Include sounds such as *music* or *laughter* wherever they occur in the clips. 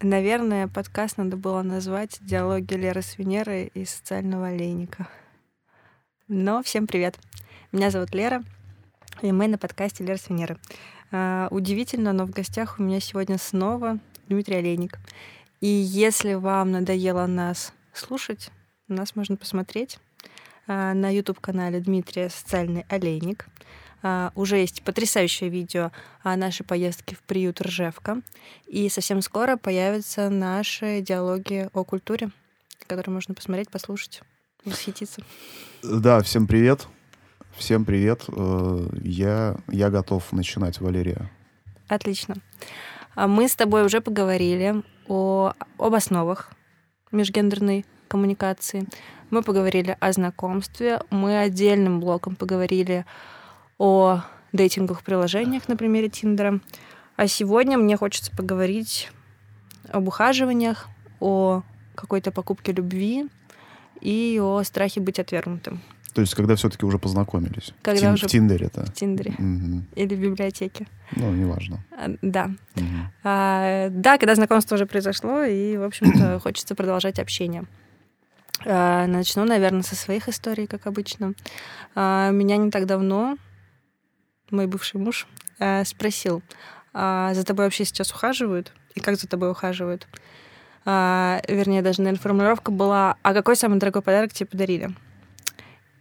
Наверное, подкаст надо было назвать «Диалоги Леры с Венерой и социального олейника». Но всем привет. Меня зовут Лера, и мы на подкасте «Лера с Венеры». А, удивительно, но в гостях у меня сегодня снова Дмитрий Олейник. И если вам надоело нас слушать, нас можно посмотреть а, на YouTube-канале Дмитрия «Социальный олейник». Uh, уже есть потрясающее видео о нашей поездке в приют Ржевка. И совсем скоро появятся наши диалоги о культуре, которые можно посмотреть, послушать, восхититься. Да, всем привет. Всем привет. Э, я, я готов начинать, Валерия. Отлично. А мы с тобой уже поговорили о, об основах межгендерной коммуникации. Мы поговорили о знакомстве. Мы отдельным блоком поговорили о дейтинговых приложениях на примере Тиндера. А сегодня мне хочется поговорить об ухаживаниях, о какой-то покупке любви и о страхе быть отвергнутым. То есть, когда все-таки уже познакомились. Когда Тин, уже... В Тиндере-то. В Тиндере. Угу. Или в библиотеке. Ну, неважно. А, да. Угу. А, да, когда знакомство уже произошло, и, в общем-то, *clears throat* хочется продолжать общение. А, начну, наверное, со своих историй, как обычно. А, меня не так давно мой бывший муж э, спросил, а за тобой вообще сейчас ухаживают? И как за тобой ухаживают? А, вернее, даже, наверное, формулировка была, а какой самый дорогой подарок тебе подарили?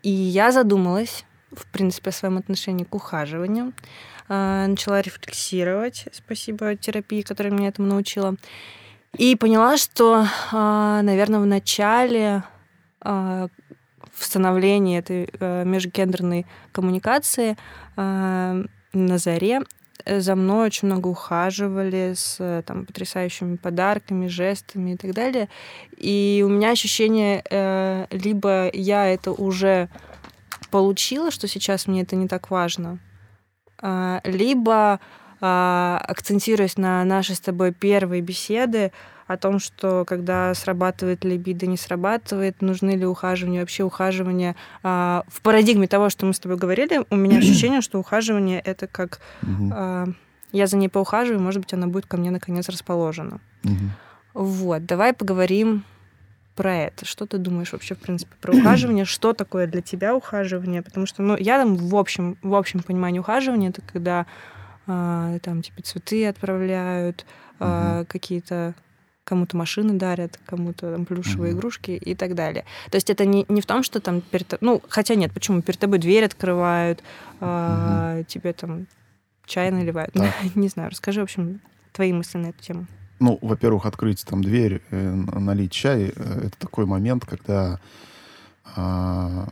И я задумалась, в принципе, о своем отношении к ухаживанию. А, начала рефлексировать, спасибо терапии, которая меня этому научила. И поняла, что, а, наверное, в начале в становлении этой э, межгендерной коммуникации э, на заре за мной очень много ухаживали с там, потрясающими подарками, жестами и так далее. И у меня ощущение, э, либо я это уже получила, что сейчас мне это не так важно, э, либо э, акцентируясь на наши с тобой первые беседы, о том, что когда срабатывает либидо, не срабатывает, нужны ли ухаживания, вообще ухаживания. А, в парадигме того, что мы с тобой говорили, у меня *clears throat* ощущение, что ухаживание это как а, я за ней поухаживаю, может быть, она будет ко мне наконец расположена. Вот, давай поговорим про это. Что ты думаешь вообще, в принципе, про ухаживание? *clears throat* Что такое для тебя ухаживание? Потому что, ну, я там в общем, в общем понимании ухаживания это когда э, там типа цветы отправляют, угу. какие-то кому-то машины дарят, кому-то там плюшевые mm игрушки и так далее. То есть это не, не в том, что там перед ну хотя нет, почему перед тобой дверь открывают, а, тебе там чай наливают, да. *laughs* не знаю, расскажи в общем твои мысли на эту тему. Ну, во-первых, открыть там дверь, э, налить чай, это такой момент, когда э,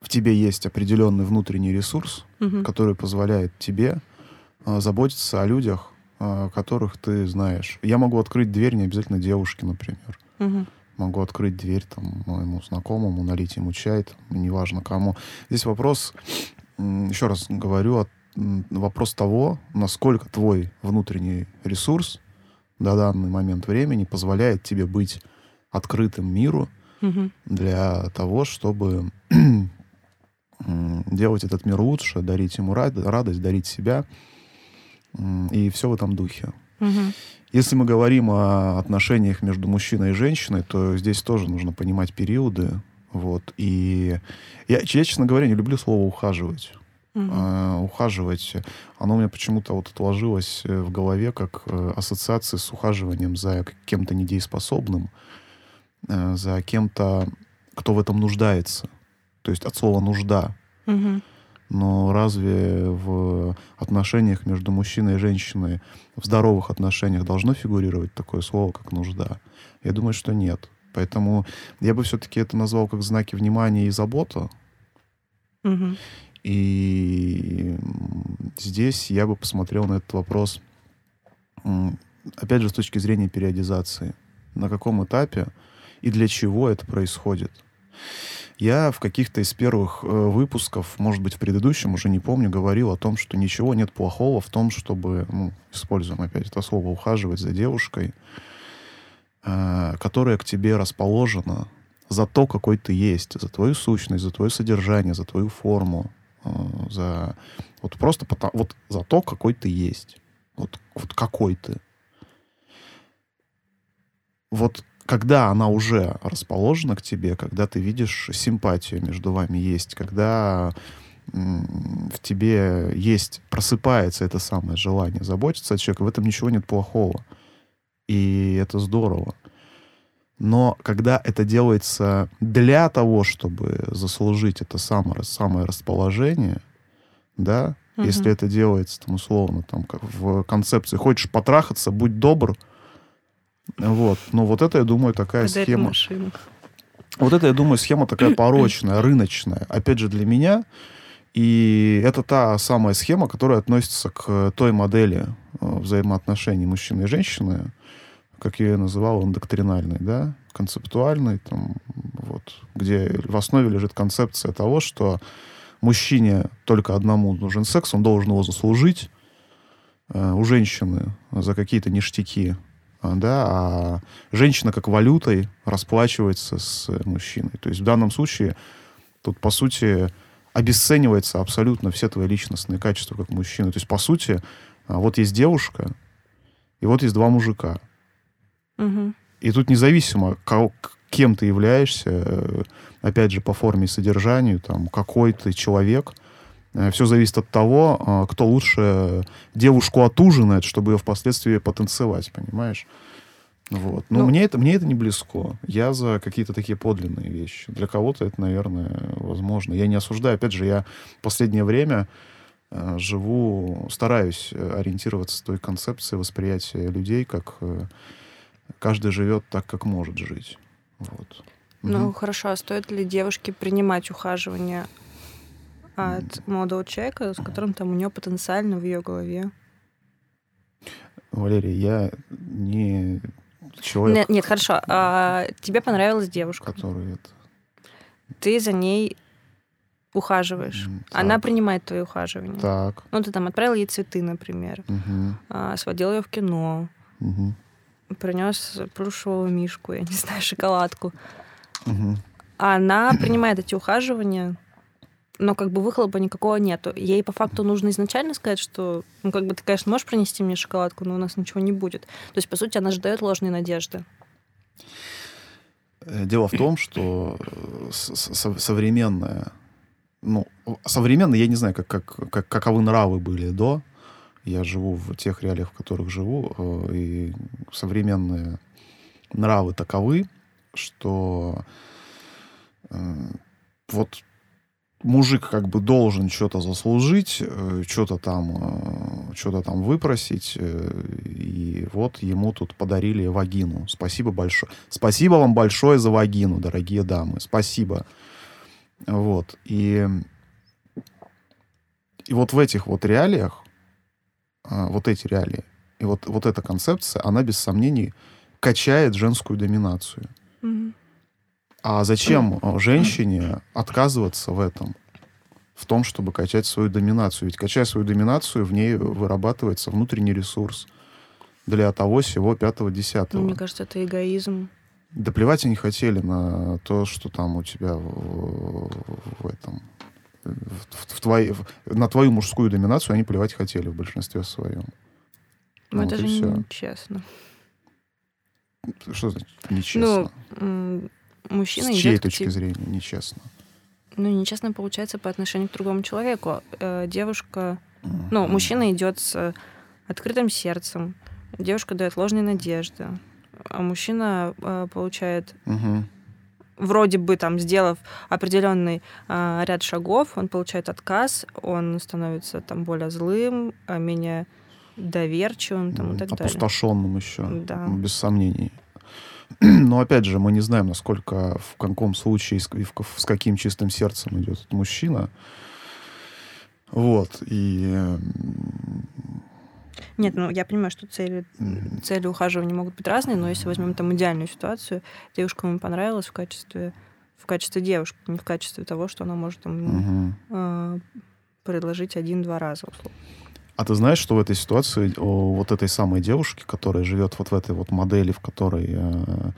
в тебе есть определенный внутренний ресурс, угу. который позволяет тебе заботиться о людях, а, которых ты знаешь. Я могу открыть дверь не обязательно девушке, например. Угу. Могу открыть дверь там моему знакомому, налить ему чай, там, неважно кому. Здесь вопрос, еще раз говорю, вопрос того, насколько твой внутренний ресурс до данный момент времени позволяет тебе быть открытым миру угу. для того, чтобы *clears throat* делать этот мир лучше, дарить ему радость, дарить себя и все в этом духе. Угу. Если мы говорим о отношениях между мужчиной и женщиной, то здесь тоже нужно понимать периоды. Вот. И я, я, честно говоря, не люблю слово ухаживать. Угу. Uh, ухаживать, оно у меня почему-то вот отложилось э, в голове как uh, ассоциация с ухаживанием за кем-то недееспособным, uh, за кем-то, кто в этом нуждается. То есть от слова нужда. Угу. Но разве в отношениях между мужчиной и женщиной, в здоровых отношениях должно фигурировать такое слово, как нужда? Я думаю, что нет. Поэтому я бы все-таки это назвал как знаки внимания и забота. Угу. И здесь я бы посмотрел на этот вопрос, опять же, с точки зрения периодизации. На каком этапе и для чего это происходит. Я в каких-то из первых э, выпусков, может быть, в предыдущем, уже не помню, говорил о том, что ничего нет плохого в том, чтобы, ну, используем опять это слово, ухаживать за девушкой, э, которая к тебе расположена за то, какой ты есть, за твою сущность, за твое содержание, за твою форму, э, за вот просто потому, вот за то, какой ты есть, вот, вот какой ты. вот когда она уже расположена к тебе, когда ты видишь симпатию между вами есть, когда в тебе есть, просыпается это самое желание заботиться о человеке, в этом ничего нет плохого. И это здорово. Но когда это делается для того, чтобы заслужить это самое, самое расположение, да, угу. если это делается, там, условно, там, как в концепции, хочешь потрахаться, будь добр, вот. Но вот это, я думаю, такая Когда схема... Вот это, я думаю, схема такая порочная, рыночная. Опять же, для меня. И это та самая схема, которая относится к той модели э, взаимоотношений мужчины и женщины, как я ее называл, он доктринальный, да, концептуальный, там, вот, где в основе лежит концепция того, что мужчине только одному нужен секс, он должен его заслужить, э, у женщины за какие-то ништяки, да, а женщина как валютой расплачивается с мужчиной. То есть в данном случае тут, по сути, обесценивается абсолютно все твои личностные качества как мужчины. То есть, по сути, а, вот есть девушка, и вот есть два мужика. Угу. И тут независимо, кем ты являешься, э, опять же, по форме и содержанию, там, какой ты человек, э, все зависит от того, а, кто лучше девушку отужинает, чтобы ее впоследствии потанцевать, понимаешь? Вот. Но ну, мне, это, мне это не близко. Я за какие-то такие подлинные вещи. Для кого-то это, наверное, возможно. Я не осуждаю. Опять же, я в последнее время э, живу, стараюсь ориентироваться в той концепции восприятия людей, как э, каждый живет так, как может жить. Вот. Ну, угу. хорошо, а стоит ли девушке принимать ухаживание от молодого человека, с которым там у нее потенциально в ее голове? Валерий, я не человек... Нет, нет хорошо. А, тебе понравилась девушка. Который это... Ты за ней ухаживаешь. Так. Она принимает твои ухаживания. Так. Ну, ты там отправил ей цветы, например. Угу. А, сводил ее в кино. Угу принес плюшевого мишку, я не знаю, *laughs* шоколадку. Угу. Она принимает эти ухаживания, но как бы выхлопа никакого нету. Ей по факту нужно изначально сказать, что, ну, как бы ты, конечно, можешь принести мне шоколадку, но у нас ничего не будет. То есть, по сути, она же ложные надежды. Э, дело в том, что э, современная, ну, современная, я не знаю, как, как, как, каковы нравы были до, я живу в тех реалиях, в которых живу, э, и современные нравы таковы, что вот мужик как бы должен что-то заслужить, э, что-то там, что-то там выпросить, и вот ему тут подарили вагину. Спасибо большое. Спасибо вам большое за вагину, дорогие дамы. Спасибо. Вот. И, и вот в этих вот реалиях вот эти реалии. И вот, вот эта концепция, она без сомнений качает женскую доминацию. Mm-hmm. А зачем mm-hmm. женщине отказываться в этом? В том, чтобы качать свою доминацию. Ведь качая свою доминацию, в ней вырабатывается внутренний ресурс для того, всего пятого, десятого. Мне кажется, это эгоизм. Да плевать они хотели на то, что там у тебя в, в этом в, в твои, в, на твою мужскую доминацию они плевать хотели в большинстве своем. Ну, вот это же нечестно. Что значит нечестно? Ну, мужчина С чьей точки зрения нечестно? Ну, нечестно получается по отношению к другому человеку. Э, девушка... Mm-hmm. Ну, мужчина идет с открытым сердцем. Девушка дает ложные надежды. А мужчина э, получает mm-hmm вроде бы там сделав определенный э, ряд шагов, он получает отказ, он становится там более злым, а менее доверчивым там, и так Опустошенным далее. еще, да. без сомнений. Но опять же, мы не знаем, насколько, в каком случае, с, с каким чистым сердцем идет этот мужчина. Вот. И нет, ну я понимаю, что цели, цели ухаживания могут быть разные, но если возьмем там идеальную ситуацию, девушка ему понравилась в качестве в качестве девушки, не в качестве того, что она может там угу. э, предложить один-два раза условно. А ты знаешь, что в этой ситуации о вот этой самой девушке, которая живет вот в этой вот модели, в которой э,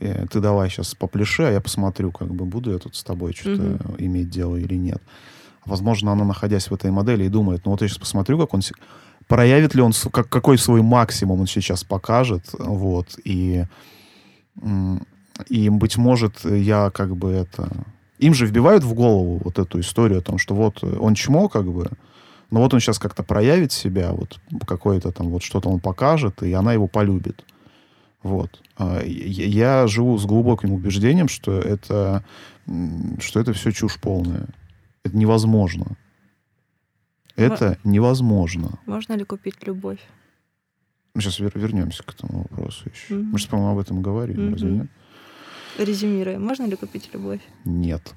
э, ты давай сейчас попляши, а я посмотрю, как бы буду я тут с тобой что-то угу. иметь дело или нет. Возможно, она, находясь в этой модели, и думает, ну вот я сейчас посмотрю, как он проявит ли он, как, какой свой максимум он сейчас покажет, вот, и И, быть может, я как бы это... Им же вбивают в голову вот эту историю о том, что вот он чмо, как бы, но вот он сейчас как-то проявит себя, вот какое-то там вот что-то он покажет, и она его полюбит. Вот. А, я живу с глубоким убеждением, что это, что это все чушь полная. Это невозможно. Это невозможно. Можно ли купить любовь? Мы сейчас вер- вернемся к этому вопросу еще. Mm-hmm. Мы же, по-моему, об этом говорили, mm-hmm. разве нет? Резюмируя, можно ли купить любовь? Нет.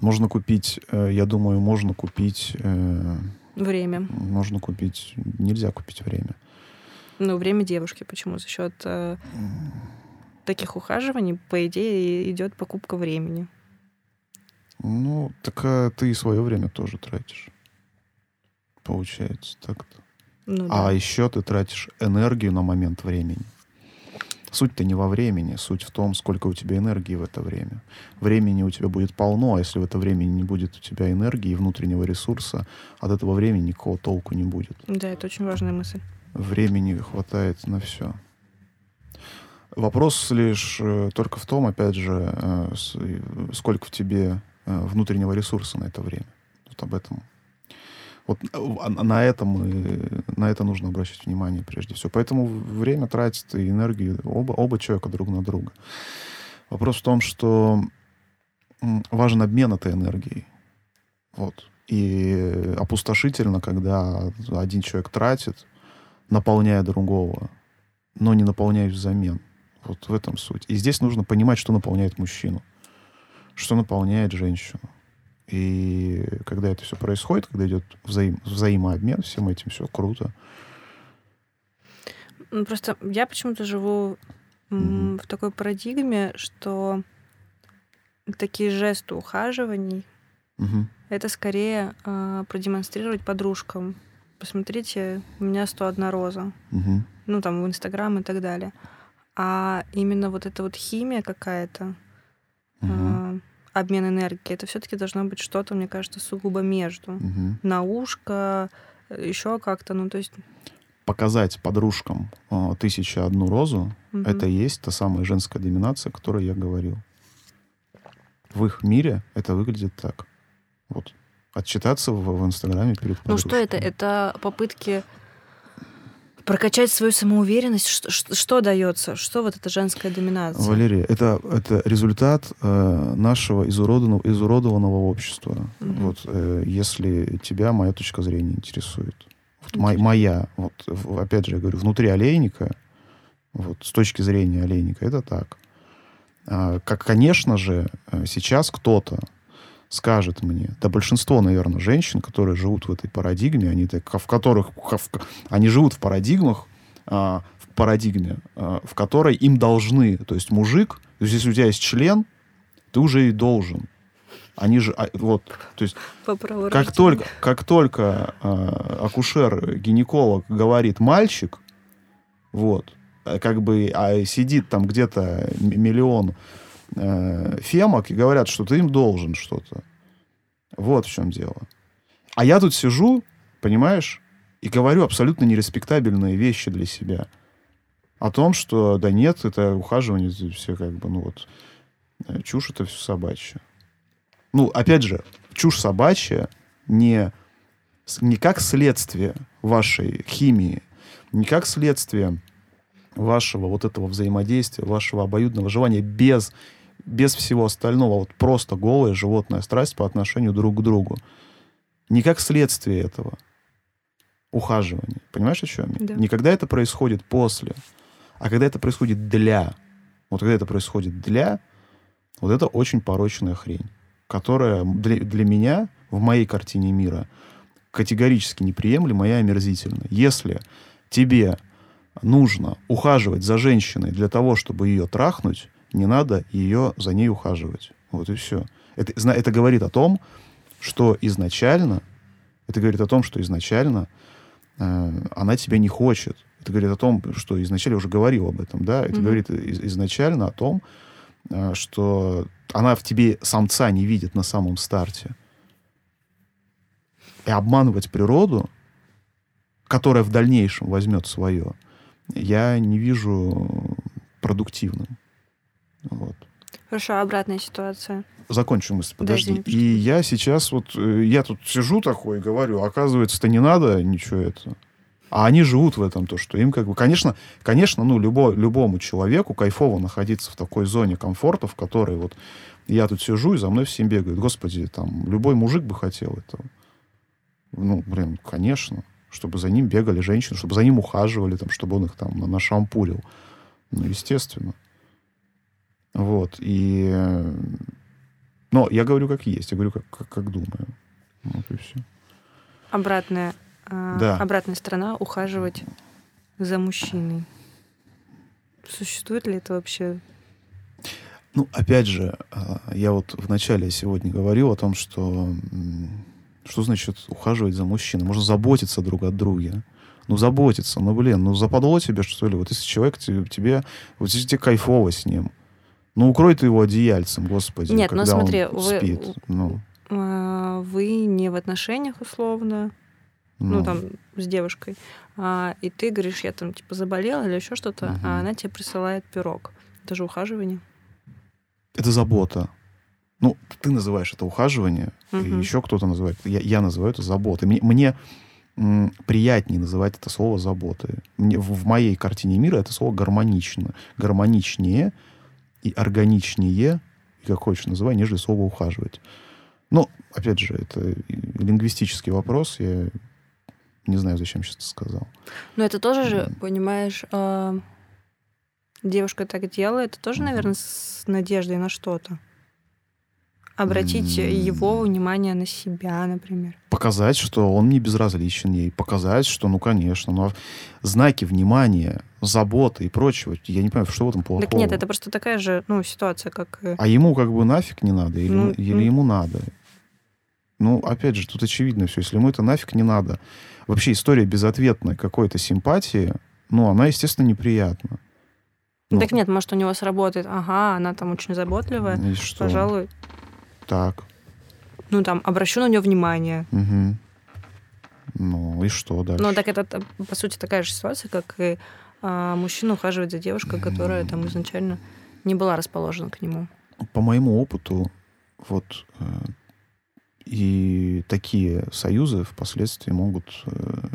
Можно купить, э, я думаю, можно купить... Э, время. Можно купить... Нельзя купить время. Ну, время девушки. Почему? За счет э, таких ухаживаний, по идее, идет покупка времени. Ну, так а ты и свое время тоже тратишь. Получается так-то. Ну, а да. А еще ты тратишь энергию на момент времени. Суть-то не во времени, суть в том, сколько у тебя энергии в это время. Времени у тебя будет полно, а если в это время не будет у тебя энергии и внутреннего ресурса, от этого времени никакого толку не будет. Да, это очень важная мысль. Времени хватает на все. Вопрос лишь э, только в том, опять же, э, сколько в тебе э, внутреннего ресурса на это время. Вот об этом вот а, на этом на это нужно обращать внимание прежде всего. Поэтому время тратит и энергию оба, оба человека друг на друга. Вопрос в том, что важен обмен этой энергией. Вот. И опустошительно, когда один человек тратит, наполняя другого, но не наполняя взамен. Вот в этом суть. И здесь нужно понимать, что наполняет мужчину, что наполняет женщину. И когда это все происходит, когда идет взаим, взаимообмен всем этим, все круто. Ну, просто я почему-то живу mm-hmm. в такой парадигме, что такие жесты ухаживаний mm-hmm. это скорее э, продемонстрировать подружкам. Посмотрите, у меня 101 роза. Mm-hmm. Ну, там, в Инстаграм и так далее. А именно вот эта вот химия какая-то, mm-hmm. э, обмен энергией, это все-таки должно быть что-то, мне кажется, сугубо между. Угу. На ушко, еще как-то, ну то есть... Показать подружкам э, тысяча одну розу, угу. это и есть та самая женская доминация, о которой я говорил. В их мире это выглядит так. Вот. Отчитаться в, в Инстаграме перед подружкой. Ну что это? Это попытки прокачать свою самоуверенность, что, что, что дается? Что вот эта женская доминация? Валерия, это, это результат э, нашего изуродованного, изуродованного общества. Угу. Вот, э, если тебя моя точка зрения интересует. Вот мо, моя, вот, опять же, я говорю, внутри олейника, вот, с точки зрения олейника, это так. А, как, конечно же, э, сейчас кто-то скажет мне, да большинство, наверное, женщин, которые живут в этой парадигме, они так, в которых, в, они живут в парадигмах, а, в парадигме, а, в которой им должны, то есть мужик, то есть если у тебя есть член, ты уже и должен. Они же, а, вот, то есть, как только, как только а, акушер-гинеколог говорит мальчик, вот, как бы а сидит там где-то миллион э, фемок и говорят, что ты им должен что-то. Вот в чем дело. А я тут сижу, понимаешь, и говорю абсолютно нереспектабельные вещи для себя. О том, что да нет, это ухаживание, все как бы, ну вот, э, чушь это все собачья. Ну, опять же, чушь собачья не, не как следствие вашей химии, не как следствие вашего вот этого взаимодействия, вашего обоюдного желания без без всего остального, вот просто голая животная страсть по отношению друг к другу. Не как следствие этого ухаживания. Понимаешь, о чем я? Да. Не когда это происходит после, а когда это происходит для. Вот когда это происходит для, вот это очень порочная хрень, которая для, для меня в моей картине мира категорически неприемлема и омерзительна. Если тебе нужно ухаживать за женщиной для того, чтобы ее трахнуть, не надо ее за ней ухаживать. Вот и все. Это, это говорит о том, что изначально, это говорит о том, что изначально э, она тебя не хочет. Это говорит о том, что изначально я уже говорил об этом, да. Это mm-hmm. говорит из, изначально о том, э, что она в тебе самца не видит на самом старте. И обманывать природу, которая в дальнейшем возьмет свое, я не вижу продуктивным. Вот. Хорошо, обратная ситуация. Закончу мысль, подожди. Да, и я сейчас вот, э, я тут сижу такой и говорю, оказывается-то не надо ничего этого. А они живут в этом, то, что им как бы... Конечно, конечно ну, любо, любому человеку кайфово находиться в такой зоне комфорта, в которой вот я тут сижу, и за мной все бегают. Господи, там, любой мужик бы хотел этого. Ну, блин, конечно. Чтобы за ним бегали женщины, чтобы за ним ухаживали, там, чтобы он их там нашампурил. Ну, естественно. Вот. И... Но я говорю, как есть. Я говорю, как, как, как думаю. Вот и все. Обратная, а, Да. обратная сторона — ухаживать за мужчиной. Существует ли это вообще? Ну, опять же, а, я вот вначале сегодня говорил о том, что что значит ухаживать за мужчиной? Можно заботиться друг от друга. Ну, заботиться, ну, блин, ну, западло тебе, что ли? Вот если человек тебе, тебе вот если тебе кайфово с ним, ну, укрой ты его одеяльцем, господи, Нет, ну, когда он смотри, вы- спит. Ну, А, Вы не в отношениях условно, ну, ну, там, с девушкой, а, и ты говоришь, я там, типа, заболела или еще что-то, Мгм. а она тебе присылает пирог. Это же ухаживание. это забота. Ну, ты называешь это ухаживание, и Мгм. еще кто-то называет. Я, я называю это заботой. Мне, мне м, приятнее называть это слово заботой. Мне, в, в моей картине мира это слово гармонично. Гармоничнее и органичнее, и как хочешь называй, нежели слово ухаживать. Но, опять же, это лингвистический вопрос. Я не знаю, зачем сейчас это сказал. Но это тоже же, Мгм. понимаешь, а, девушка так делает, это тоже, Мгм. наверное, с надеждой на что-то. Обратить М. его внимание на себя, например. показать, что он не безразличен ей, показать, что, ну, конечно, ну, а знаки внимания, заботы и прочего, я не понимаю, что в этом плохого. Так нет, это просто такая же, ну, ситуация, как... А ему как бы нафиг не надо, или, Ну, или ну. ему надо? Ну, опять же, тут очевидно все. Если ему это нафиг не надо. Вообще история безответной какой-то симпатии, ну, она, естественно, неприятна. Ну, Так нет, может, у него сработает, ага, она там очень заботливая, и что? пожалуй, Так. ну, там, обращу на нее внимание. Мгм. Ну, и что дальше? Ну, так это, по сути, такая же ситуация, как и а, мужчина ухаживает за девушкой, которая там изначально не была расположена к нему. по моему опыту, вот э, и такие союзы впоследствии могут э,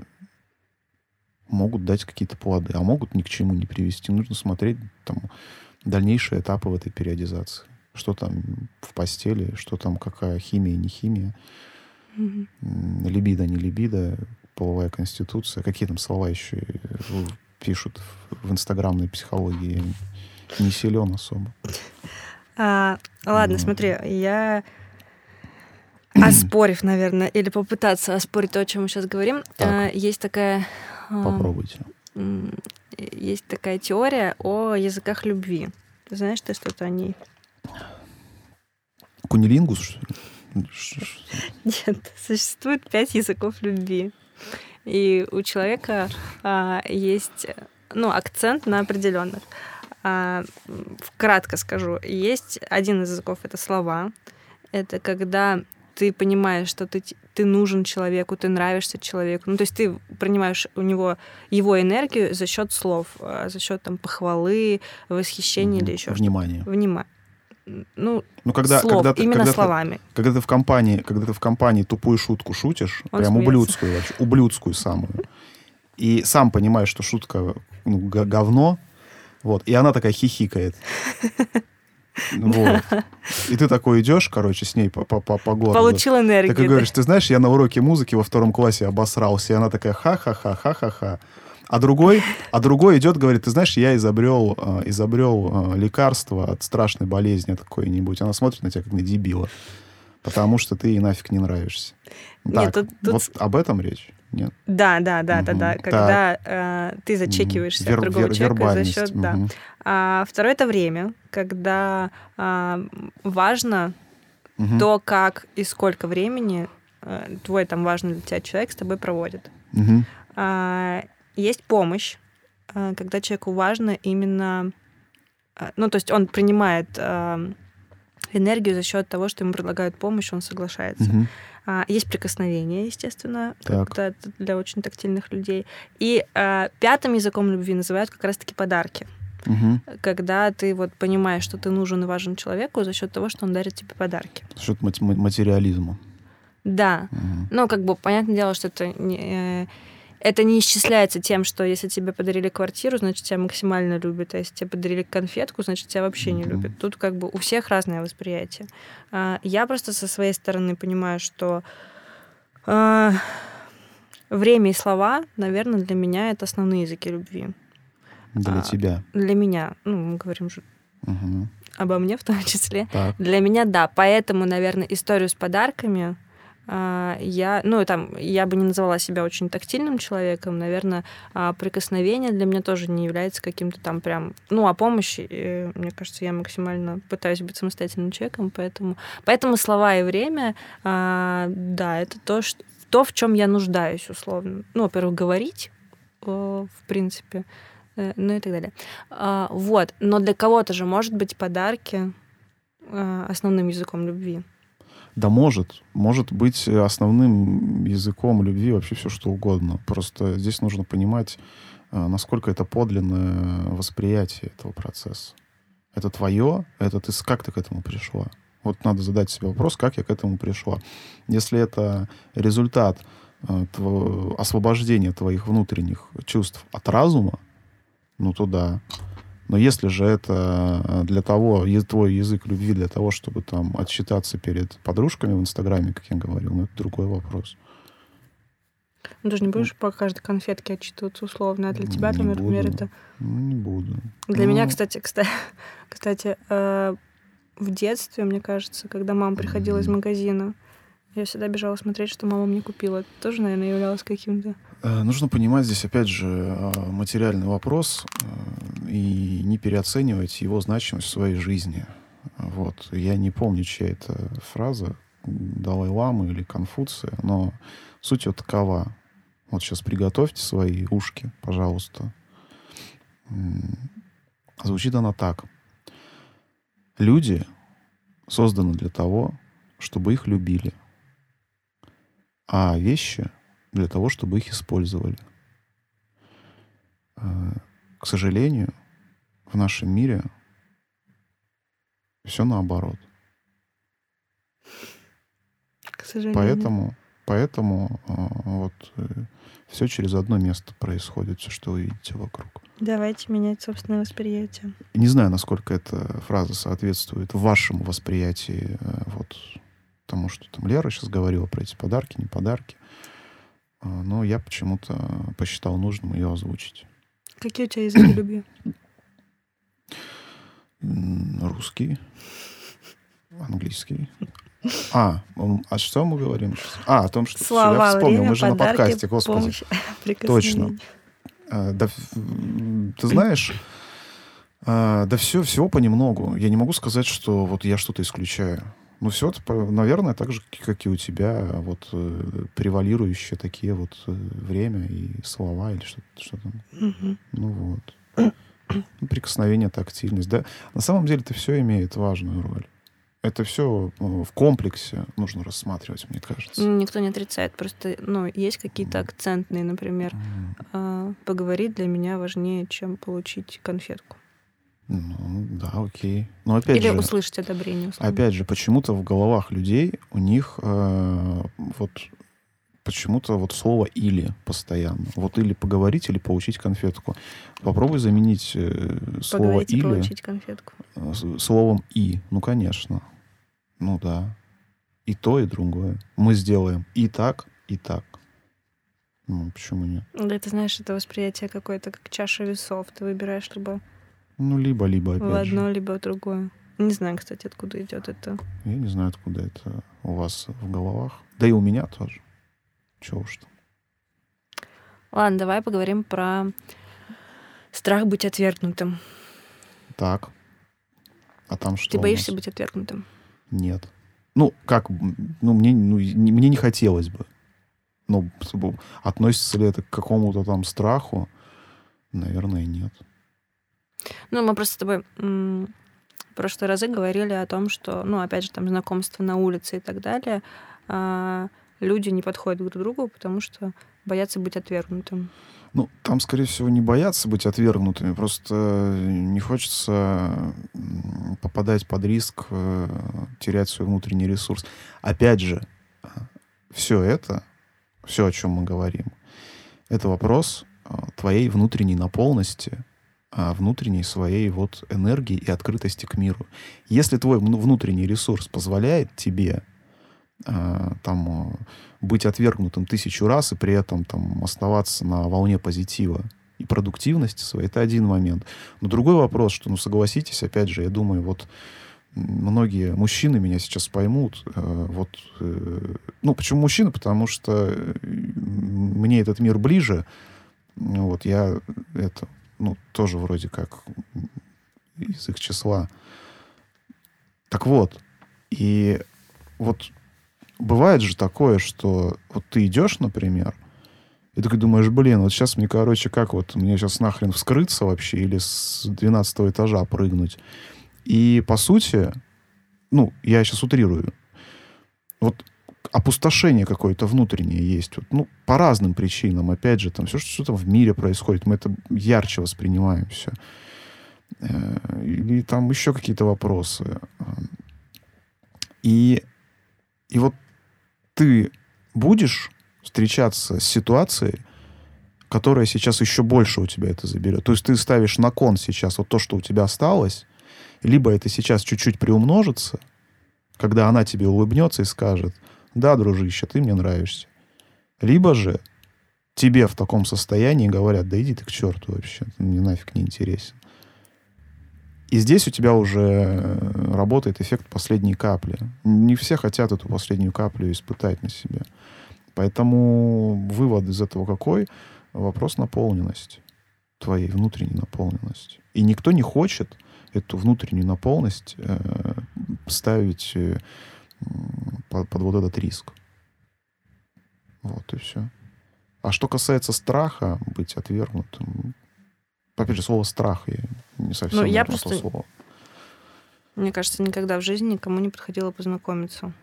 могут дать какие-то плоды, а могут ни к чему не привести. Нужно смотреть там дальнейшие этапы в этой периодизации. Что там в постели, что там какая химия, не химия, м, либидо, не либидо, половая конституция. Какие там слова еще э, пишут в- инстаграмной психологии? Не- силен особо. А, ладно, Ну. смотри, я *clears throat* оспорив, наверное, или попытаться оспорить то, о чем мы сейчас говорим, Так. а, есть такая а, Попробуйте. есть такая теория о языках любви. Ты знаешь ты что-то о ней? Кунилингус, Нет, существует пять языков любви. И у человека а, есть ну, акцент на определенных. А, м, кратко скажу. Есть один из языков это слова. Это когда ты понимаешь, что ты, ты нужен человеку, ты нравишься человеку. Ну, то есть ты принимаешь у него его энергию за счет слов, а, за счет там похвалы, восхищения Мгм. или еще что-то. Внимание. Внимание. Ну, Ну, когда, слов, когда, ты, именно когда, ты, словами. когда ты в компании, когда ты в компании тупую шутку шутишь, Он прям смеется. ублюдскую вообще, ублюдскую самую, и сам понимаешь, что шутка ну, говно, вот, и она такая хихикает. *laughs* Вот. И ты такой идешь, короче, с ней по, по, по, по городу. Получил энергию. Так и говоришь, ты знаешь, я на уроке музыки во втором классе обосрался, и она такая ха-ха-ха, ха-ха-ха. А другой, а другой идет, говорит, ты знаешь, я изобрел, э, изобрел э, лекарство от страшной болезни какой-нибудь. Она смотрит на тебя как на дебила, потому что ты ей нафиг не нравишься. Нет, Так, тут- тут вот об этом речь? Нет? Да, да, да, да, Мгм. да. Так. Когда э, ты зачекиваешься Вер- от другого вер- человека за счет, да. Мгм. А второе это время, когда а, важно Мгм. то, как и сколько времени э, твой там важный для тебя человек с тобой проводит. Мгм. А, есть помощь, а, когда человеку важно именно, а, ну то есть он принимает а, энергию за счет того, что ему предлагают помощь, он соглашается. А, Есть прикосновение, естественно, это для очень тактильных людей. И а, пятым языком любви называют как раз-таки подарки. Мгм. когда ты вот понимаешь, что ты нужен и важен человеку за счет того, что он дарит тебе подарки. За счет материализма. Да, Мгм. ну как бы понятное дело, что это не, э, это не исчисляется тем, что если тебе подарили квартиру, значит тебя максимально любят, а если тебе подарили конфетку, значит тебя вообще не любят. Тут как бы у всех разное восприятие. А, Я просто со своей стороны понимаю, что а, время и слова, наверное, для меня это основные языки любви. Для А, тебя. Для меня, ну, мы говорим же Мгм. обо мне в том числе. Так. Для меня, да. Поэтому, наверное, историю с подарками я, ну, там, я бы не называла себя очень тактильным человеком. Наверное, а, прикосновение для меня тоже не является каким-то там прям... Ну, а помощи, э, мне кажется, я максимально пытаюсь быть самостоятельным человеком, поэтому... Поэтому слова и время, а, да, это то, что, то, в чем я нуждаюсь, условно. Ну, во-первых, говорить, э, в принципе, э, ну и так далее. А, Вот. Но для кого-то же может быть подарки основным языком любви. Да может. Может быть э, основным языком любви вообще все что угодно. Просто здесь нужно понимать, э, насколько это подлинное восприятие этого процесса. Это твое, это ты как ты к этому пришла? Вот надо задать себе вопрос, как я к этому пришла. Если это результат э, тво- освобождения твоих внутренних чувств от разума, ну то да. Но если же это э, для того, твой язык любви для того, чтобы там отчитаться перед подружками в Инстаграме, как я говорил, ну это другой вопрос. Ну, ты же не будешь по каждой конфетке отчитываться условно, а для тебя, Не например, буду. это... Ну, не буду. Для меня, Ну, кстати, кстати, *laughs* кстати э, в детстве, мне кажется, когда мама приходила из Мгм. магазина, я всегда бежала смотреть, что мама мне купила. Это тоже, наверное, являлось каким-то... э, Нужно понимать здесь, опять же, э, материальный вопрос э, и не переоценивать его значимость в своей жизни. Вот. Я не помню, чья это фраза, Далай-Ламы или Конфуция, но суть вот такова. Вот сейчас приготовьте свои ушки, пожалуйста. Звучит она так. Люди созданы для того, чтобы их любили, а вещи для того, чтобы их использовали. Э, К сожалению, в нашем мире все наоборот. К сожалению. Поэтому, поэтому э, вот все через одно место происходит, все, что вы видите вокруг. Давайте менять собственное восприятие. Не знаю, насколько эта фраза соответствует вашему восприятии, э, вот тому, что там Лера сейчас говорила про эти подарки, не подарки. Но я почему-то посчитал нужным ее озвучить. Какие у тебя языки любви? Русский, английский. А, а что мы говорим? сейчас? А, о том, что Слова, я вспомнил, время, мы же на подарки, подкасте, господи. *laughs* помощь, прикосновение. А, да, ты знаешь, а, да все, всего понемногу. Я не могу сказать, что вот я что-то исключаю. Ну, все, это, по- наверное, так же, как и у тебя, вот э, превалирующие такие вот э, время и слова или что-то. Что. Мгм. Ну вот. Ну, Прикосновение, тактильность. Да, на самом деле это все имеет важную роль. Это все в комплексе нужно рассматривать, мне кажется. Ну, Никто не отрицает, просто, ну, есть какие-то акцентные, например, а, поговорить для меня важнее, чем получить конфетку. Ну, да, окей. Но опять Или же, услышать одобрение. условно. опять же, почему-то в головах людей у них э, вот почему-то вот слово «или» постоянно. Вот или поговорить, или получить конфетку. Попробуй заменить э, слово Поговорить и «или» получить конфетку. э, словом «и». Ну, конечно. Ну, да. И то, и другое. Мы сделаем и так, и так. Ну, почему нет? Да, ты знаешь, это восприятие какое-то как чаша весов. Ты выбираешь либо Ну, либо-либо, опять в одно, же. либо в другое. Не знаю, кстати, откуда идет это. Я не знаю, откуда это у вас в головах. Да и у меня тоже. Чего уж там. Ладно, давай поговорим про страх быть отвергнутым. Так. А там что Ты боишься быть отвергнутым? Нет. Ну, как, ну, мне, ну, не- мне не хотелось бы. Ну, относится ли это к какому-то там страху? Наверное, нет. Ну, мы просто с тобой в прошлые разы говорили о том, что, ну, опять же, там знакомство на улице и так далее, а, люди не подходят друг к другу, потому что боятся быть отвергнутым. Ну, там, скорее всего, не боятся быть отвергнутыми, просто не хочется попадать под риск, э, терять свой внутренний ресурс. Опять же, все это, все, о чем мы говорим, это вопрос э, твоей внутренней наполненности, а, внутренней своей вот энергии и открытости к миру. Если твой внутренний ресурс позволяет тебе а, там быть отвергнутым тысячу раз и при этом там оставаться на волне позитива и продуктивности своей, это один момент. Но другой вопрос, что, ну, согласитесь, опять же, я думаю, вот многие мужчины меня сейчас поймут. Э, вот, э, ну, почему мужчины? Потому что мне этот мир ближе. Вот, я это ну, тоже вроде как из их числа. Так вот, и вот бывает же такое, что вот ты идешь, например, и ты думаешь, блин, вот сейчас мне, короче, как вот, мне сейчас нахрен вскрыться вообще или с 12 этажа прыгнуть. И, по сути, ну, я сейчас утрирую, вот опустошение какое-то внутреннее есть. Вот, ну, по разным причинам. Опять же, там все, что, что там в мире происходит, мы это ярче воспринимаем все. Э, или там еще какие-то вопросы. И, и вот ты будешь встречаться с ситуацией, которая сейчас еще больше у тебя это заберет. То есть ты ставишь на кон сейчас вот то, что у тебя осталось, либо это сейчас чуть-чуть приумножится, когда она тебе улыбнется и скажет, да, дружище, ты мне нравишься. Либо же тебе в таком состоянии говорят, да иди ты к черту вообще, ты мне нафиг не интересен. И здесь у тебя уже э, работает эффект последней капли. Не все хотят эту последнюю каплю испытать на себе. Поэтому вывод из этого какой? Вопрос наполненности. Твоей внутренней наполненности. И никто не хочет эту внутреннюю наполненность э, ставить э, под, под вот этот риск. Вот и все. А что касается страха быть отвергнутым, опять же, слово страх я не совсем ну, я просто... слово. Мне кажется, никогда в жизни никому не подходило познакомиться.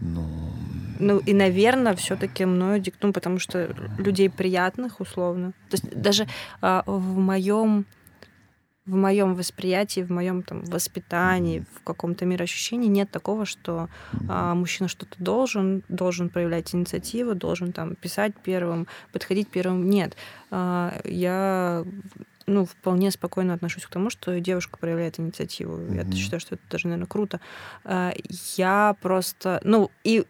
Ну... Ну, и, наверное, все-таки мною диктум, потому что людей приятных, условно. То есть даже э, в моем в моем восприятии, в моем там воспитании, в каком-то мироощущении нет такого, что а, мужчина что-то должен, должен проявлять инициативу, должен там писать первым, подходить первым. Нет, а, я ну, вполне спокойно отношусь к тому, что девушка проявляет инициативу. Mm-hmm. Я считаю, что это даже, наверное, круто. А, я просто, ну, и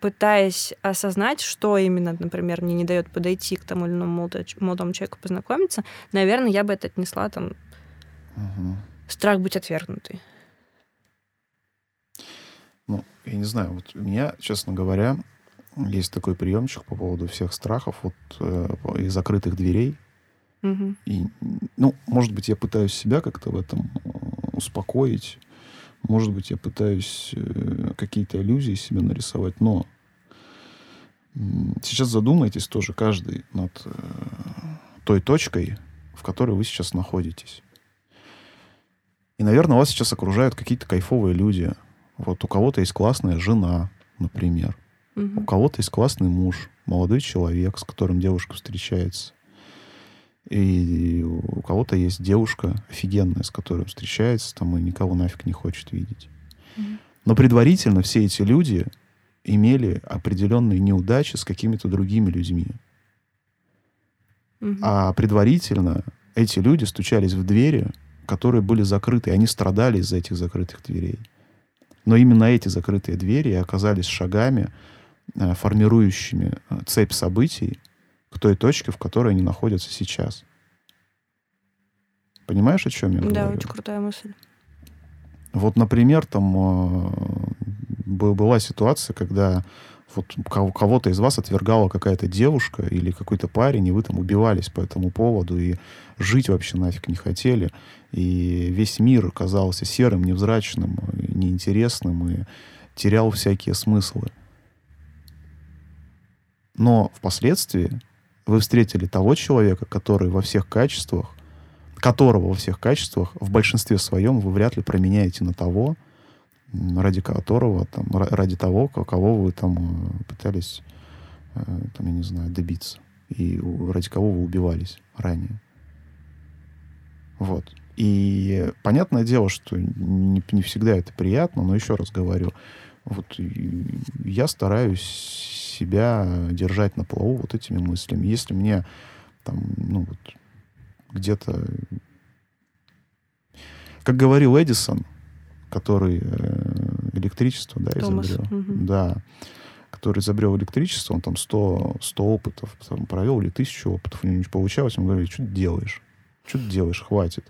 пытаясь осознать, что именно, например, мне не дает подойти к тому или иному молодому человеку познакомиться, наверное, я бы это отнесла там угу. страх быть отвергнутой. Ну, я не знаю, вот у меня, честно говоря, есть такой приемчик по поводу всех страхов вот э, и закрытых дверей. Угу. И, ну, может быть, я пытаюсь себя как-то в этом э, успокоить, может быть, я пытаюсь э, какие-то иллюзии себе нарисовать, но сейчас задумайтесь тоже каждый над э, той точкой, в которой вы сейчас находитесь. И, наверное, вас сейчас окружают какие-то кайфовые люди. Вот у кого-то есть классная жена, например. Угу. У кого-то есть классный муж, молодой человек, с которым девушка встречается. И у кого-то есть девушка офигенная, с которой встречается, там, и никого нафиг не хочет видеть. Mm-hmm. Но предварительно все эти люди имели определенные неудачи с какими-то другими людьми. Mm-hmm. А предварительно эти люди стучались в двери, которые были закрыты, и они страдали из-за этих закрытых дверей. Но именно эти закрытые двери оказались шагами, э, формирующими э, цепь событий, к той точке, в которой они находятся сейчас. Понимаешь, о чем я говорю? Да, очень крутая мысль. Вот, например, там э, была ситуация, когда вот кого-то из вас отвергала какая-то девушка или какой-то парень, и вы там убивались по этому поводу, и жить вообще нафиг не хотели, и весь мир оказался серым, невзрачным, неинтересным, и терял всякие смыслы. Но впоследствии вы встретили того человека, который во всех качествах, которого во всех качествах в большинстве своем вы вряд ли променяете на того, ради которого, там, ради того, кого вы там э, пытались, э, там, я не знаю, добиться. и ради кого вы убивались ранее. Вот. И понятное дело, что не, не всегда это приятно, но еще раз говорю, вот я стараюсь себя держать на плаву вот этими мыслями. Если мне там, ну вот, где-то... Как говорил Эдисон, который э, электричество, да, Томас. изобрел. Угу. Да который изобрел электричество, он там 100, 100 опытов там, провел или тысячу опытов, у него не получалось, он говорит, что ты делаешь? Что ты делаешь? Хватит.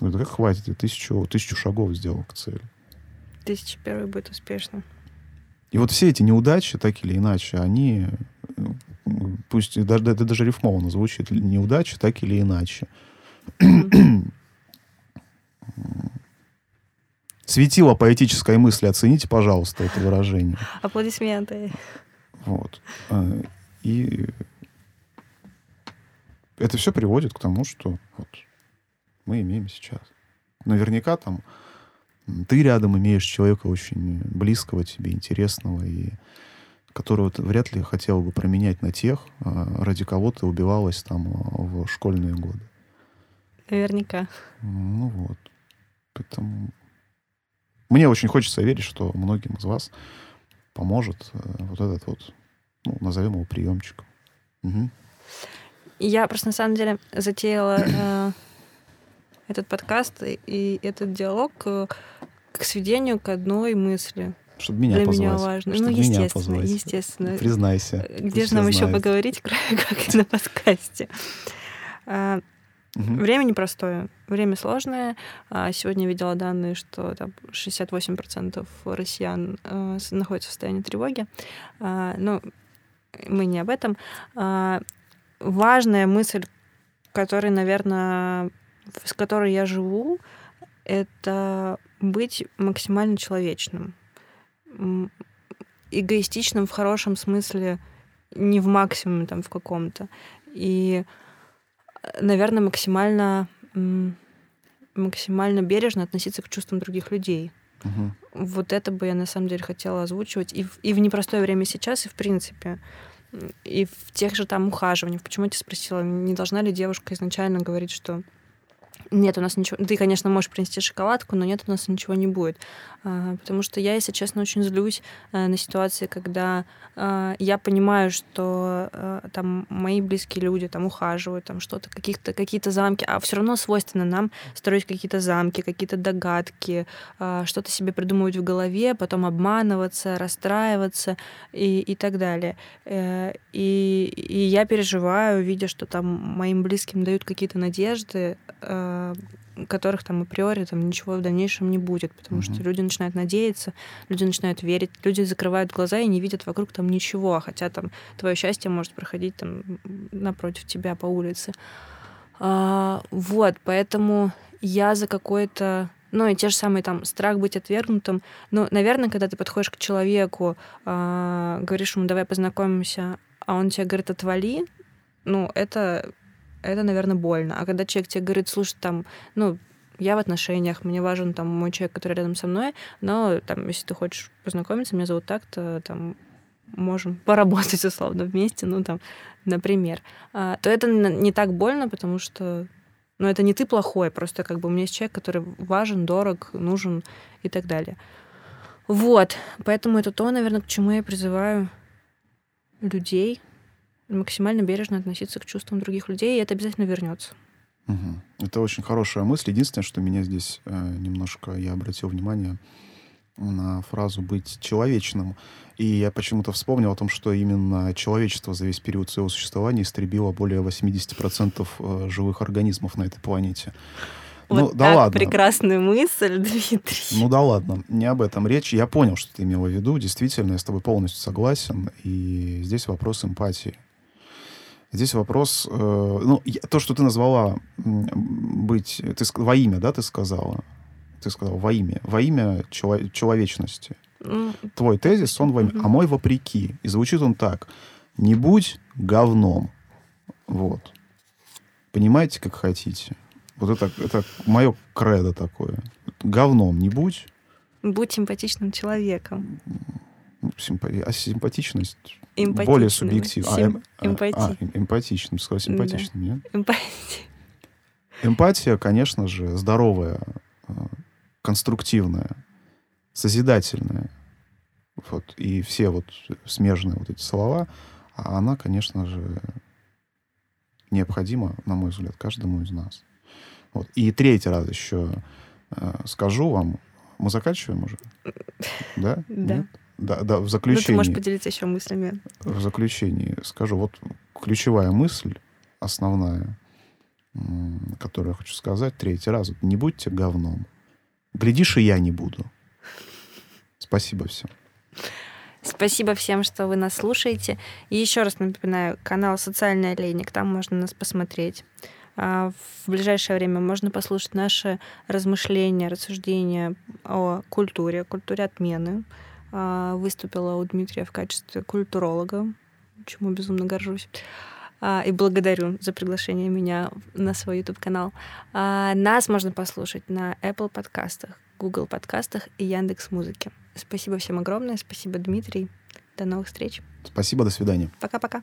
Он говорит, как хватит? Я тысячу, тысячу шагов сделал к цели. Тысяча первый будет успешно. И вот все эти неудачи, так или иначе, они, пусть даже, это даже рифмованно звучит, неудачи, так или иначе. Светило поэтической мысли, оцените, пожалуйста, это выражение. Аплодисменты. Вот. А, и это все приводит к тому, что вот мы имеем сейчас. Наверняка там ты рядом имеешь человека очень близкого тебе, интересного, и которого ты вряд ли хотел бы променять на тех, а, ради кого ты убивалась там в школьные годы. Наверняка. Ну вот. Поэтому мне очень хочется верить, что многим из вас поможет э, вот этот вот, ну, назовем его приемчик. Угу. Я просто на самом деле затеяла э, этот подкаст и этот диалог к сведению к одной мысли. Чтобы меня Для позвать. меня важно. Чтобы ну, естественно, позвать. естественно. Признайся. Где же нам знают. еще поговорить, *laughs* кроме как на подкасте? Угу. Время непростое, время сложное. А, сегодня видела данные, что там 68% россиян э, находятся в состоянии тревоги. А, но мы не об этом. Важная мысль, которой, наверное, с которой я живу, это быть максимально человечным. Эгоистичным в хорошем смысле, не в максимуме там в каком-то. И наверное, максимально максимально бережно относиться к чувствам других людей. Угу. Вот это бы я на самом деле хотела озвучивать и в, и в непростое время сейчас, и в принципе. И в тех же там ухаживаниях. Почему я тебя спросила, не должна ли девушка изначально говорить, что нет, у нас ничего... Ты, конечно, можешь принести шоколадку, но нет, у нас ничего не будет. А, потому что я, если честно, очень злюсь а, на ситуации, когда а, я понимаю, что а, там мои близкие люди там ухаживают, там что-то, каких-то, какие-то замки, а все равно свойственно нам строить какие-то замки, какие-то догадки, что-то себе придумывать в голове, потом обманываться, расстраиваться и, и так далее. Э, и, и я переживаю, видя, что там моим близким дают какие-то надежды, Э, которых там априори там ничего в дальнейшем не будет, потому mm-hmm. что люди начинают надеяться, люди начинают верить, люди закрывают глаза и не видят вокруг там ничего, хотя там твое счастье может проходить там напротив тебя по улице. А, вот, поэтому я за какой-то ну и те же самые там страх быть отвергнутым. Ну, наверное, когда ты подходишь к человеку, э, говоришь ему, давай познакомимся, а он тебе говорит, отвали, ну, это это, наверное, больно. А когда человек тебе говорит, слушай, там, ну, я в отношениях, мне важен там мой человек, который рядом со мной, но там, если ты хочешь познакомиться, меня зовут так-то, там, можем *laughs* поработать условно вместе, ну, там, например, а, то это не так больно, потому что ну, это не ты плохой, просто как бы у меня есть человек, который важен, дорог, нужен и так далее. Вот, поэтому это то, наверное, к чему я призываю людей, максимально бережно относиться к чувствам других людей, и это обязательно вернется. Угу. Это очень хорошая мысль. Единственное, что меня здесь э, немножко, я обратил внимание на фразу «быть человечным». И я почему-то вспомнил о том, что именно человечество за весь период своего существования истребило более 80% э, живых организмов на этой планете. Вот ну, да ладно. прекрасная мысль, *laughs* Дмитрий. Ну да ладно, не об этом речь. Я понял, что ты имела в виду. Действительно, я с тобой полностью согласен. И здесь вопрос эмпатии. Здесь вопрос, э, ну, то, что ты назвала быть, ты во имя, да, ты сказала? Ты сказала во имя, во имя чело, человечности. Mm. Твой тезис, он во имя, mm-hmm. а мой вопреки. И звучит он так. Не будь говном. Вот. Понимаете, как хотите. Вот это, это мое кредо такое. Говном не будь. Будь симпатичным человеком. Симпа... А симпатичность более субъективным. А, эм, эмпати. а, эмпатичным, сказал, симпатичным, да. нет? Эмпатия. Эмпатия, конечно же, здоровая, э, конструктивная, созидательная. Вот, и все вот смежные вот эти слова, а она, конечно же, необходима, на мой взгляд, каждому из нас. Вот. И третий раз еще э, скажу вам, мы заканчиваем уже? Да? Да. Да, да, в заключении. Ну, ты можешь поделиться еще мыслями. В заключении скажу, вот ключевая мысль, основная, которую я хочу сказать третий раз. Не будьте говном. Глядишь, и я не буду. Спасибо всем. Спасибо всем, что вы нас слушаете. И еще раз напоминаю, канал «Социальный олейник», там можно нас посмотреть. А, в ближайшее время можно послушать наши размышления, рассуждения о культуре, культуре отмены. А, выступила у Дмитрия в качестве культуролога, чему безумно горжусь. А, и благодарю за приглашение меня на свой YouTube-канал. Нас можно послушать на Apple подкастах, Google подкастах и Яндекс Музыке. Спасибо всем огромное. Спасибо, Дмитрий. До новых встреч. Спасибо, до свидания. Пока-пока.